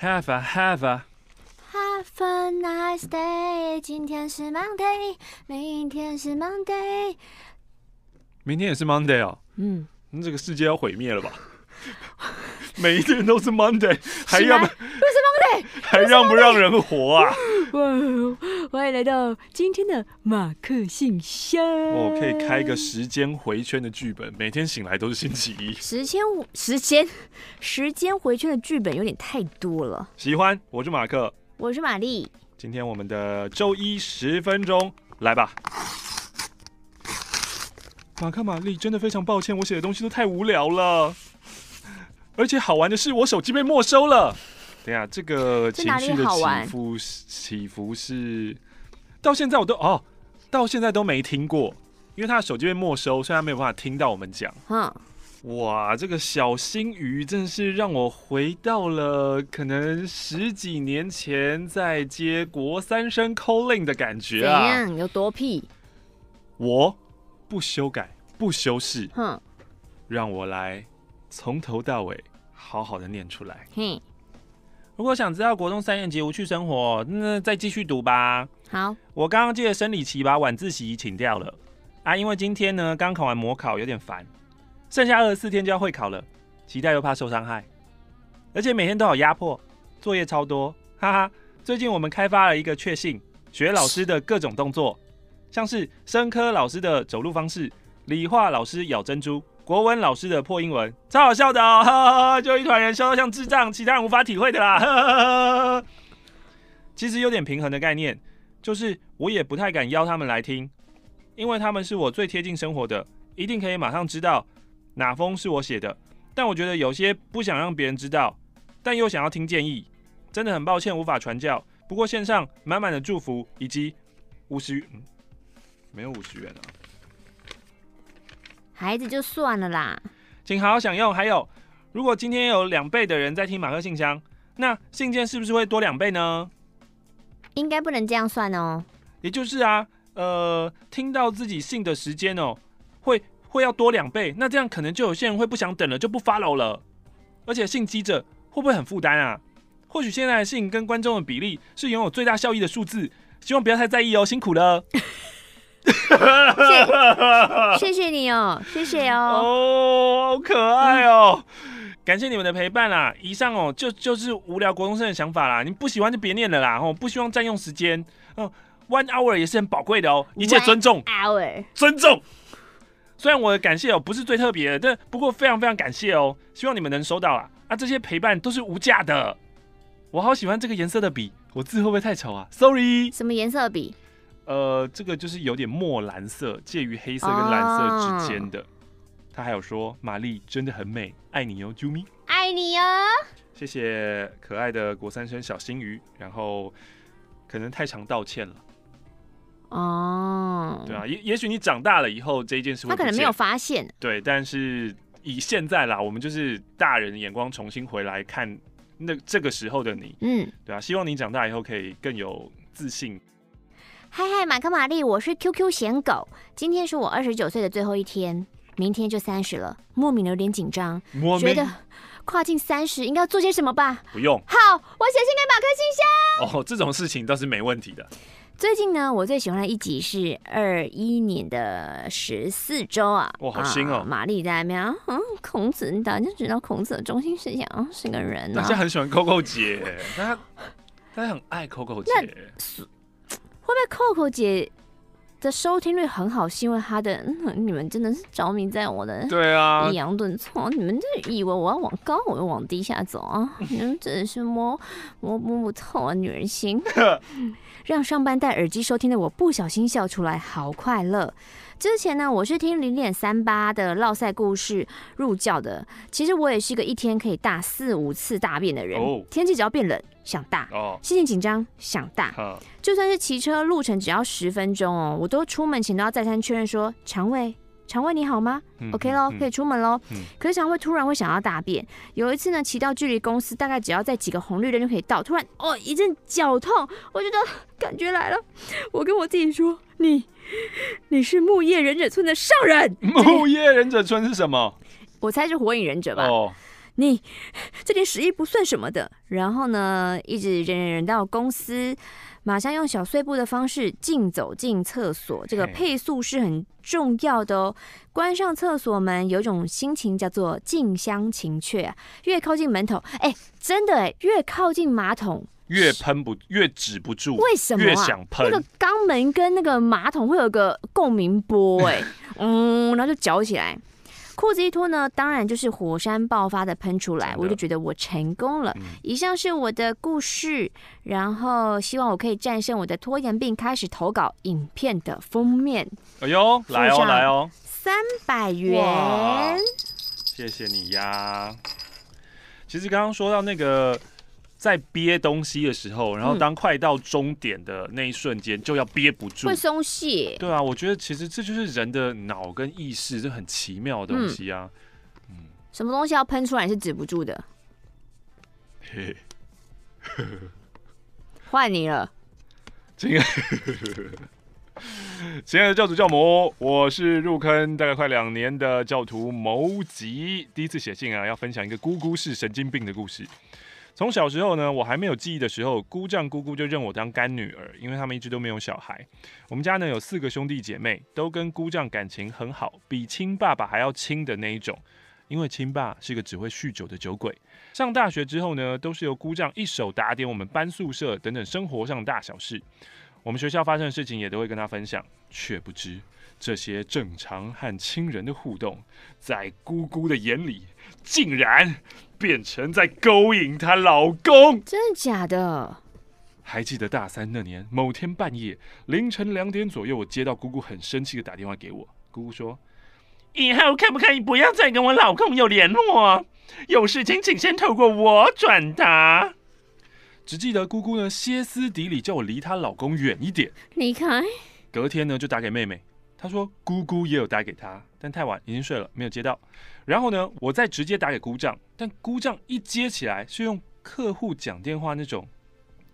Have a have a have a nice day。今天是 Monday，明天是 Monday，明天也是 Monday 哦。嗯，那这个世界要毁灭了吧？每一天都是 Monday，还让不是 Monday，还让不让人活啊？哇！欢迎来到今天的马克信箱。我、哦、可以开一个时间回圈的剧本，每天醒来都是星期一。时间时间时间回圈的剧本有点太多了。喜欢，我是马克，我是玛丽。今天我们的周一十分钟，来吧。马克、玛丽，真的非常抱歉，我写的东西都太无聊了。而且好玩的是，我手机被没收了。等下，这个情绪的起伏起伏是到现在我都哦，到现在都没听过，因为他的手机被没收，所以他没有办法听到我们讲。嗯，哇，这个小星鱼真是让我回到了可能十几年前在接国三生 calling 的感觉啊！怎样？有多屁？我不修改，不修饰。哼，让我来。从头到尾好好的念出来。嘿，如果想知道国中三年级无趣生活，那再继续读吧。好，我刚刚借生理期把晚自习请掉了啊，因为今天呢刚考完模考，有点烦。剩下二十四天就要会考了，期待又怕受伤害，而且每天都好压迫，作业超多，哈哈。最近我们开发了一个确信，学老师的各种动作，像是生科老师的走路方式，理化老师咬珍珠。国文老师的破英文超好笑的哦，呵呵呵，就一团人笑到像智障，其他人无法体会的啦。呵呵呵，其实有点平衡的概念，就是我也不太敢邀他们来听，因为他们是我最贴近生活的，一定可以马上知道哪封是我写的。但我觉得有些不想让别人知道，但又想要听建议，真的很抱歉无法传教。不过线上满满的祝福以及五十，嗯，没有五十元啊。孩子就算了啦，请好好享用。还有，如果今天有两倍的人在听马克信箱，那信件是不是会多两倍呢？应该不能这样算哦。也就是啊，呃，听到自己信的时间哦，会会要多两倍。那这样可能就有些人会不想等了，就不 follow 了。而且信积者会不会很负担啊？或许现在的信跟观众的比例是拥有最大效益的数字，希望不要太在意哦，辛苦了。谢谢谢你哦，谢谢哦。哦，好可爱哦！嗯、感谢你们的陪伴啦。以上哦，就就是无聊国中生的想法啦。你不喜欢就别念了啦。哦，不希望占用时间。哦，one hour 也是很宝贵的哦，一切尊重。Hour，尊重。虽然我的感谢哦不是最特别的，但不过非常非常感谢哦。希望你们能收到啦。啊，这些陪伴都是无价的。我好喜欢这个颜色的笔，我字会不会太丑啊？Sorry。什么颜色的笔？呃，这个就是有点墨蓝色，介于黑色跟蓝色之间的。他还有说：“玛丽真的很美，爱你哟，啾咪，爱你哟。”谢谢可爱的国三生小星鱼。然后可能太常道歉了。哦，对啊，也也许你长大了以后这一件事会，他可能没有发现。对，但是以现在啦，我们就是大人的眼光重新回来看那这个时候的你，嗯，对啊，希望你长大以后可以更有自信。嗨嗨，马克玛丽，我是 QQ 咸狗。今天是我二十九岁的最后一天，明天就三十了，莫名的有点紧张，觉得跨进三十应该要做些什么吧？不用。好，我写信给马克信箱。哦，这种事情倒是没问题的。最近呢，我最喜欢的一集是二一年的十四周啊。哇，好新哦！玛丽在那边，嗯，孔子，你大家知道孔子的中心思想是个人呢、啊。大家很喜欢 Coco 姐，大家大家很爱 Coco 姐。会不会 Coco 姐的收听率很好，是因为她的、嗯？你们真的是着迷在我的对啊，抑扬顿挫，你们就以为我要往高，我要往低下走啊？你们真的是摸摸摸不透啊，女人心。让上班戴耳机收听的我不小心笑出来，好快乐。之前呢，我是听零点三八的落赛故事入教的。其实我也是一个一天可以大四五次大便的人。Oh. 天气只要变冷，想大；心情紧张，想大。Oh. 就算是骑车路程只要十分钟哦，我都出门前都要再三确认说：肠胃，肠胃你好吗？嗯，OK 咯，可以出门喽。嗯，可是肠胃突然会想要大便。有一次呢，骑到距离公司大概只要在几个红绿灯就可以到，突然哦一阵绞痛，我觉得感觉来了。我跟我自己说：你，你是木叶忍者村的上人。木叶忍者村是什么？我猜是火影忍者吧。哦，你这点屎意不算什么的。然后呢，一直忍忍忍到公司，马上用小碎步的方式进走进厕所。这个配速是很重要的哦。关上厕所门，有一种心情叫做近乡情怯啊。越靠近门头，哎，真的哎，越靠近马桶。越喷不越止不住，为什么、啊？越想喷。那个肛门跟那个马桶会有个共鸣波，哎，嗯，然后就搅起来。裤子一脱呢，当然就是火山爆发的喷出来，我就觉得我成功了。嗯、以上是我的故事，然后希望我可以战胜我的拖延病，开始投稿影片的封面。哎呦，来哦来哦，三百元，谢谢你呀。其实刚刚说到那个。在憋东西的时候，然后当快到终点的那一瞬间，就要憋不住，会松懈。对啊，我觉得其实这就是人的脑跟意识，这很奇妙的东西啊。嗯，什么东西要喷出来是止不住的？嘿，换你了。亲爱，亲爱的教主教母，我是入坑大概快两年的教徒牟吉，第一次写信啊，要分享一个姑姑是神经病的故事。从小时候呢，我还没有记忆的时候，姑丈姑姑就认我当干女儿，因为他们一直都没有小孩。我们家呢有四个兄弟姐妹，都跟姑丈感情很好，比亲爸爸还要亲的那一种。因为亲爸是个只会酗酒的酒鬼。上大学之后呢，都是由姑丈一手打点我们搬宿舍等等生活上的大小事。我们学校发生的事情也都会跟他分享，却不知这些正常和亲人的互动，在姑姑的眼里竟然。变成在勾引她老公，真的假的？还记得大三那年某天半夜凌晨两点左右，我接到姑姑很生气的打电话给我。姑姑说：“以后可不可以不要再跟我老公有联络？有事情请先透过我转达。”只记得姑姑呢歇斯底里叫我离她老公远一点，离开。隔天呢就打给妹妹。他说：“姑姑也有打给他，但太晚，已经睡了，没有接到。然后呢，我再直接打给姑丈，但姑丈一接起来，是用客户讲电话那种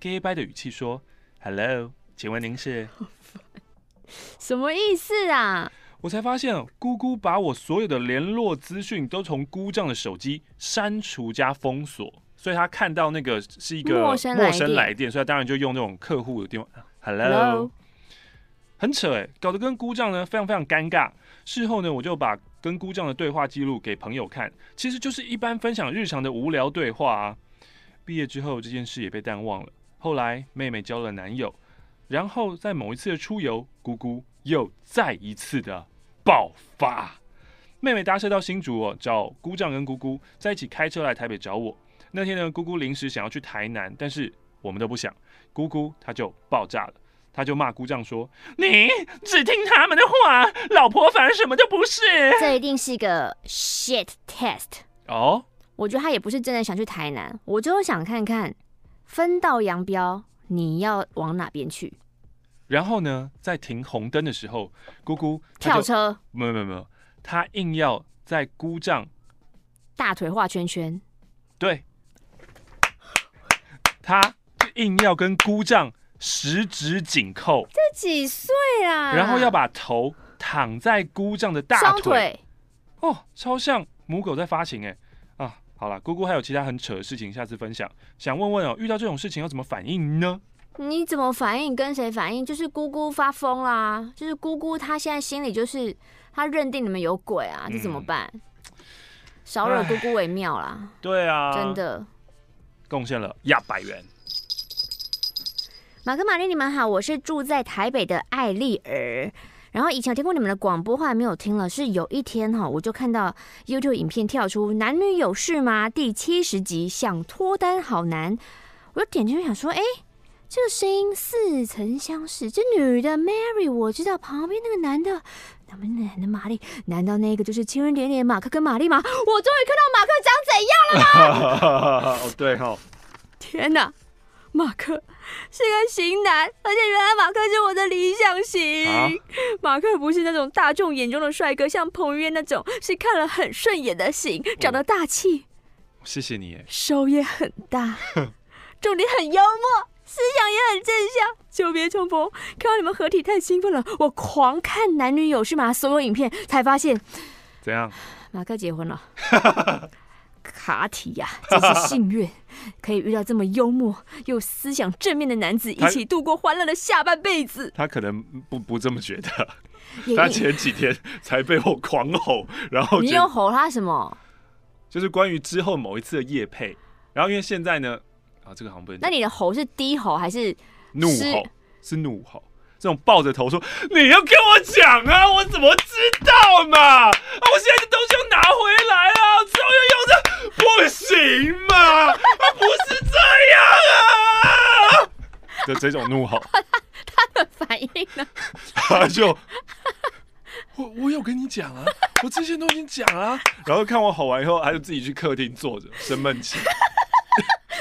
gay 掰的语气说：‘Hello，请问您是？’ 什么意思啊？我才发现，姑姑把我所有的联络资讯都从姑丈的手机删除加封锁，所以他看到那个是一个陌生来电，所以他当然就用那种客户的电话。Hello。很扯哎，搞得跟姑丈呢非常非常尴尬。事后呢，我就把跟姑丈的对话记录给朋友看，其实就是一般分享日常的无聊对话啊。毕业之后，这件事也被淡忘了。后来妹妹交了男友，然后在某一次的出游，姑姑又再一次的爆发。妹妹搭车到新竹哦，找姑丈跟姑姑在一起开车来台北找我。那天呢，姑姑临时想要去台南，但是我们都不想，姑姑她就爆炸了。他就骂姑丈说：“你只听他们的话，老婆反而什么都不是。”这一定是一个 shit test 哦。我觉得他也不是真的想去台南，我就想看看分道扬镳，你要往哪边去。然后呢，在停红灯的时候，姑姑跳车，没有没有没有，他硬要在姑丈大腿画圈圈，对，他硬要跟姑丈。十指紧扣，这几岁啊？然后要把头躺在姑丈的大腿，腿哦，超像母狗在发情哎啊！好了，姑姑还有其他很扯的事情，下次分享。想问问哦，遇到这种事情要怎么反应呢？你怎么反应？跟谁反应？就是姑姑发疯啦，就是姑姑她现在心里就是她认定你们有鬼啊，这怎么办？嗯、少惹姑姑为妙啦。对啊，真的贡献了一百元。马克、玛丽，你们好，我是住在台北的艾丽儿。然后以前有听过你们的广播，后来没有听了。是有一天哈，我就看到 YouTube 影片跳出《男女有事吗》第七十集，想脱单好难。我就点进去想说，哎，这个声音似曾相识。这女的 Mary 我知道，旁边那个男的，他们男的玛丽，难道那个就是情人点点马克跟玛丽吗？我终于看到马克长怎样了吗？哦，对哈、天哪！马克是个型男，而且原来马克是我的理想型。啊、马克不是那种大众眼中的帅哥，像彭于晏那种，是看了很顺眼的型，长得大气。谢谢你。手也很大，重点很幽默，思想也很正向。久别重逢，看到你们合体太兴奋了，我狂看男女有事吗所有影片，才发现怎样？马克结婚了。卡体呀，真是幸运，可以遇到这么幽默又思想正面的男子，一起度过欢乐的下半辈子。他可能不不这么觉得，他前几天才被我狂吼，然后你又吼他什么？就是关于之后某一次的夜配，然后因为现在呢，啊，这个好像不能。那你的吼是低吼还是怒吼？是怒吼。这种抱着头说：“你要跟我讲啊，我怎么知道嘛？啊，我现在的东西要拿回来啊，之后要用的不行嘛？他，不是这样啊！”的这种怒吼，他的反应呢？他就 我我有跟你讲啊，我之前都已经讲了，然后看我吼完以后，他就自己去客厅坐着生闷气。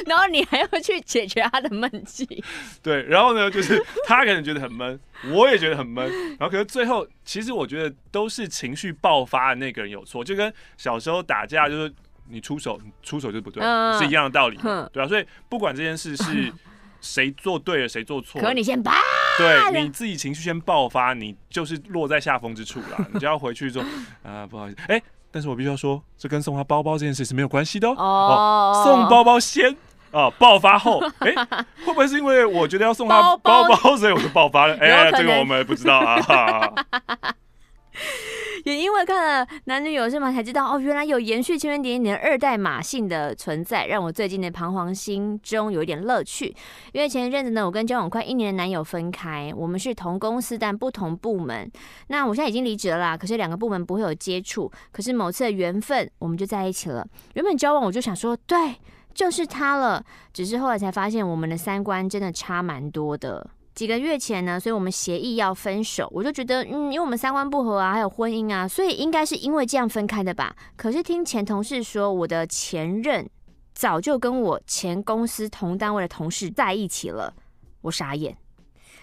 然后你还要去解决他的闷气，对，然后呢，就是他可能觉得很闷，我也觉得很闷，然后可是最后，其实我觉得都是情绪爆发的那个人有错，就跟小时候打架，就是你出手，你出手就不对，嗯、是一样的道理，对啊，所以不管这件事是 谁做对了，谁做错了，可你先爆，对，你自己情绪先爆发，你就是落在下风之处了，你就要回去说啊，不好意思，哎，但是我必须要说，这跟送他包包这件事是没有关系的哦，哦，送包包先。哦，爆发后，哎、欸，会不会是因为我觉得要送他包包，所以我就爆发了？哎、欸，这个我们不知道啊。也因为看了男女有事嘛，才知道哦，原来有延续千年点的二代马姓的存在，让我最近的彷徨心中有一点乐趣。因为前一阵子呢，我跟交往快一年的男友分开，我们是同公司但不同部门。那我现在已经离职了啦，可是两个部门不会有接触。可是某次的缘分，我们就在一起了。原本交往我就想说，对。就是他了，只是后来才发现我们的三观真的差蛮多的。几个月前呢，所以我们协议要分手，我就觉得，嗯，因为我们三观不合啊，还有婚姻啊，所以应该是因为这样分开的吧。可是听前同事说，我的前任早就跟我前公司同单位的同事在一起了，我傻眼。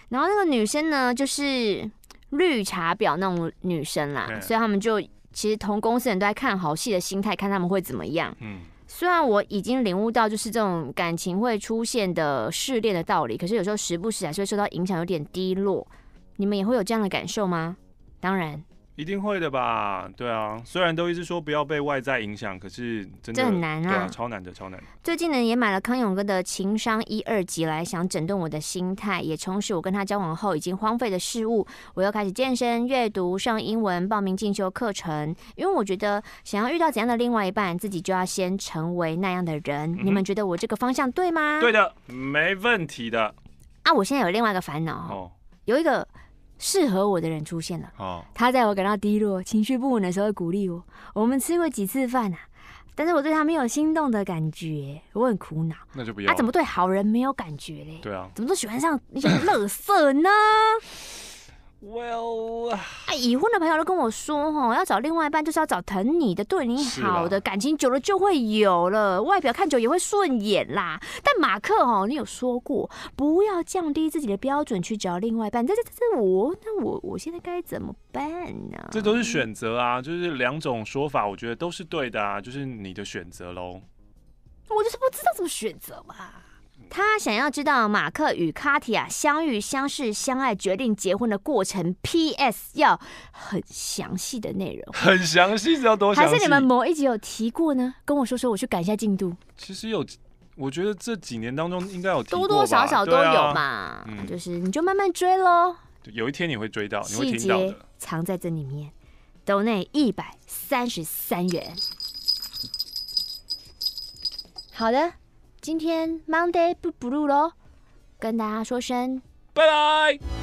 然后那个女生呢，就是绿茶婊那种女生啦，所以他们就其实同公司人都在看好戏的心态，看他们会怎么样。嗯。虽然我已经领悟到，就是这种感情会出现的试炼的道理，可是有时候时不时还是会受到影响，有点低落。你们也会有这样的感受吗？当然。一定会的吧，对啊，虽然都一直说不要被外在影响，可是真的这很难啊，对啊，超难的，超难的。最近呢，也买了康永哥的情商一二级来，想整顿我的心态，也充实我跟他交往后已经荒废的事物。我又开始健身、阅读、上英文、报名进修课程，因为我觉得想要遇到怎样的另外一半，自己就要先成为那样的人。嗯、你们觉得我这个方向对吗？对的，没问题的。啊，我现在有另外一个烦恼，哦，有一个。适合我的人出现了。哦，他在我感到低落、情绪不稳的时候会鼓励我。我们吃过几次饭啊？但是我对他没有心动的感觉，我很苦恼。那就不要。他、啊、怎么对好人没有感觉嘞？对啊，怎么都喜欢上那些垃圾呢？Well，哎，已婚的朋友都跟我说，哈，要找另外一半就是要找疼你的、对你好的，感情久了就会有了，外表看久也会顺眼啦。但马克，哈，你有说过不要降低自己的标准去找另外一半，这这这这我，那我我现在该怎么办呢？这都是选择啊，就是两种说法，我觉得都是对的啊，就是你的选择喽。我就是不知道怎么选择嘛。他想要知道马克与卡提亚相遇、相识、相爱、决定结婚的过程。P.S. 要很详细的内容，很详细是要多详细？还是你们某一集有提过呢？跟我说说，我去赶一下进度。其实有，我觉得这几年当中应该有，多多少少都有嘛。嗯，就是你就慢慢追喽。有一天你会追到，你会听到的。细节藏在这里面。斗内一百三十三元。好的。今天 Monday 不 blue 喽，跟大家说声拜拜。